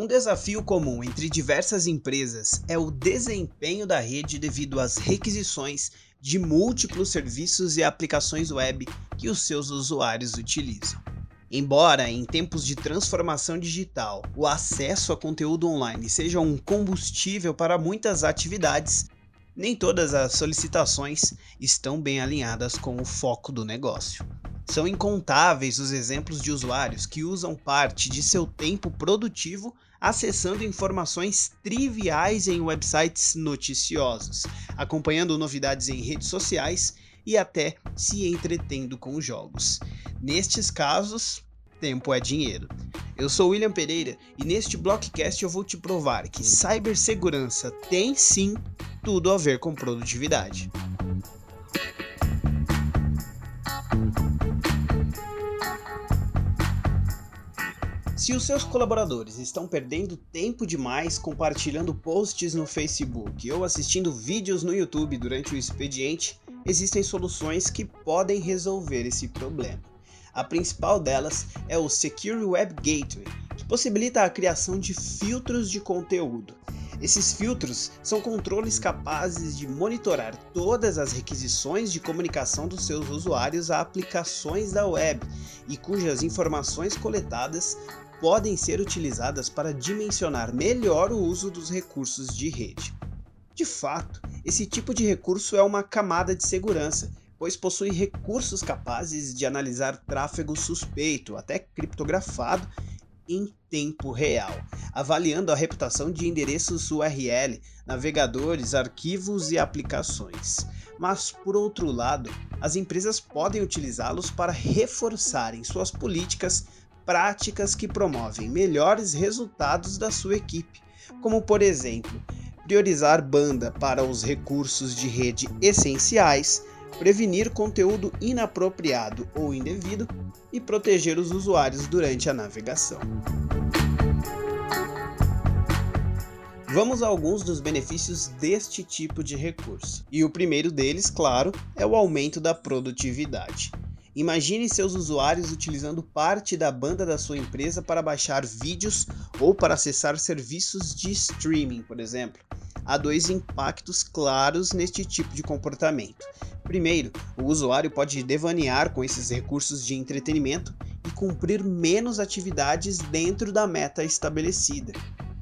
Um desafio comum entre diversas empresas é o desempenho da rede devido às requisições de múltiplos serviços e aplicações web que os seus usuários utilizam. Embora em tempos de transformação digital o acesso a conteúdo online seja um combustível para muitas atividades, nem todas as solicitações estão bem alinhadas com o foco do negócio. São incontáveis os exemplos de usuários que usam parte de seu tempo produtivo acessando informações triviais em websites noticiosos, acompanhando novidades em redes sociais e até se entretendo com jogos. Nestes casos, tempo é dinheiro. Eu sou William Pereira e neste Blockcast eu vou te provar que cibersegurança tem sim tudo a ver com produtividade. Se os seus colaboradores estão perdendo tempo demais compartilhando posts no Facebook ou assistindo vídeos no YouTube durante o expediente, existem soluções que podem resolver esse problema. A principal delas é o Secure Web Gateway, que possibilita a criação de filtros de conteúdo. Esses filtros são controles capazes de monitorar todas as requisições de comunicação dos seus usuários a aplicações da web e cujas informações coletadas podem ser utilizadas para dimensionar melhor o uso dos recursos de rede. De fato, esse tipo de recurso é uma camada de segurança, pois possui recursos capazes de analisar tráfego suspeito, até criptografado, em tempo real, avaliando a reputação de endereços URL, navegadores, arquivos e aplicações. Mas, por outro lado, as empresas podem utilizá-los para reforçarem suas políticas práticas que promovem melhores resultados da sua equipe, como por exemplo, priorizar banda para os recursos de rede essenciais, prevenir conteúdo inapropriado ou indevido e proteger os usuários durante a navegação. Vamos a alguns dos benefícios deste tipo de recurso. E o primeiro deles, claro, é o aumento da produtividade. Imagine seus usuários utilizando parte da banda da sua empresa para baixar vídeos ou para acessar serviços de streaming, por exemplo. Há dois impactos claros neste tipo de comportamento. Primeiro, o usuário pode devanear com esses recursos de entretenimento e cumprir menos atividades dentro da meta estabelecida.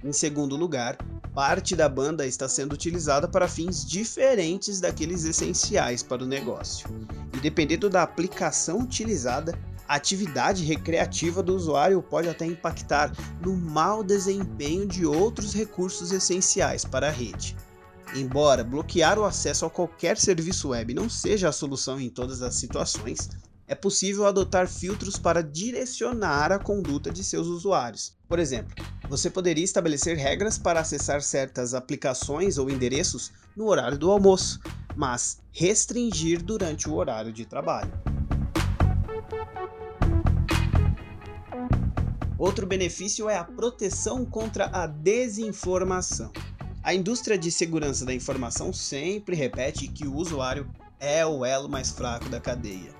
Em segundo lugar, parte da banda está sendo utilizada para fins diferentes daqueles essenciais para o negócio e dependendo da aplicação utilizada, a atividade recreativa do usuário pode até impactar no mau desempenho de outros recursos essenciais para a rede. Embora bloquear o acesso a qualquer serviço web não seja a solução em todas as situações, é possível adotar filtros para direcionar a conduta de seus usuários. Por exemplo, você poderia estabelecer regras para acessar certas aplicações ou endereços no horário do almoço, mas restringir durante o horário de trabalho. Outro benefício é a proteção contra a desinformação. A indústria de segurança da informação sempre repete que o usuário é o elo mais fraco da cadeia.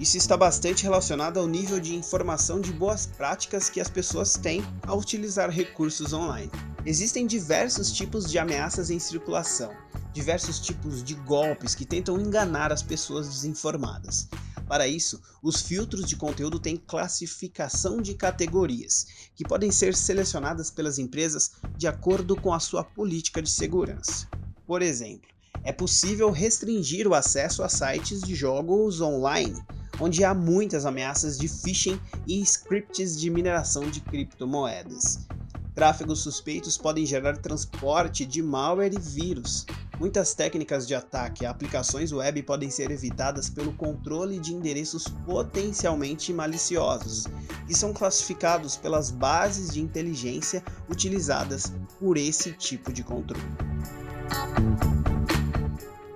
Isso está bastante relacionado ao nível de informação de boas práticas que as pessoas têm ao utilizar recursos online. Existem diversos tipos de ameaças em circulação, diversos tipos de golpes que tentam enganar as pessoas desinformadas. Para isso, os filtros de conteúdo têm classificação de categorias, que podem ser selecionadas pelas empresas de acordo com a sua política de segurança. Por exemplo, é possível restringir o acesso a sites de jogos online, onde há muitas ameaças de phishing e scripts de mineração de criptomoedas. Tráfegos suspeitos podem gerar transporte de malware e vírus, Muitas técnicas de ataque a aplicações web podem ser evitadas pelo controle de endereços potencialmente maliciosos, que são classificados pelas bases de inteligência utilizadas por esse tipo de controle.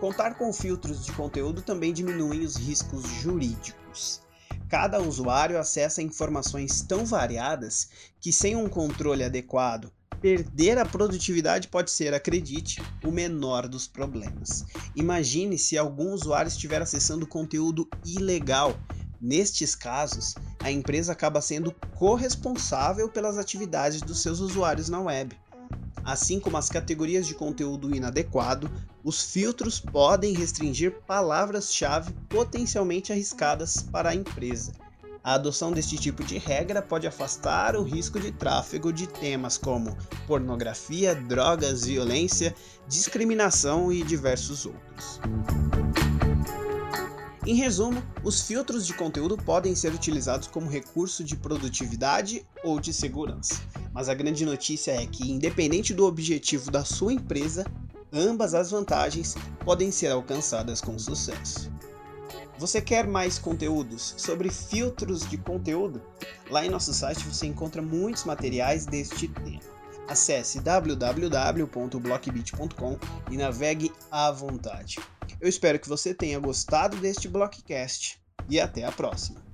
Contar com filtros de conteúdo também diminui os riscos jurídicos. Cada usuário acessa informações tão variadas que, sem um controle adequado Perder a produtividade pode ser, acredite, o menor dos problemas. Imagine se algum usuário estiver acessando conteúdo ilegal, Nestes casos, a empresa acaba sendo corresponsável pelas atividades dos seus usuários na web. Assim como as categorias de conteúdo inadequado, os filtros podem restringir palavras-chave potencialmente arriscadas para a empresa. A adoção deste tipo de regra pode afastar o risco de tráfego de temas como pornografia, drogas, violência, discriminação e diversos outros. Em resumo, os filtros de conteúdo podem ser utilizados como recurso de produtividade ou de segurança. Mas a grande notícia é que, independente do objetivo da sua empresa, ambas as vantagens podem ser alcançadas com sucesso. Você quer mais conteúdos sobre filtros de conteúdo? Lá em nosso site você encontra muitos materiais deste tema. Acesse www.blockbit.com e navegue à vontade. Eu espero que você tenha gostado deste Blockcast e até a próxima.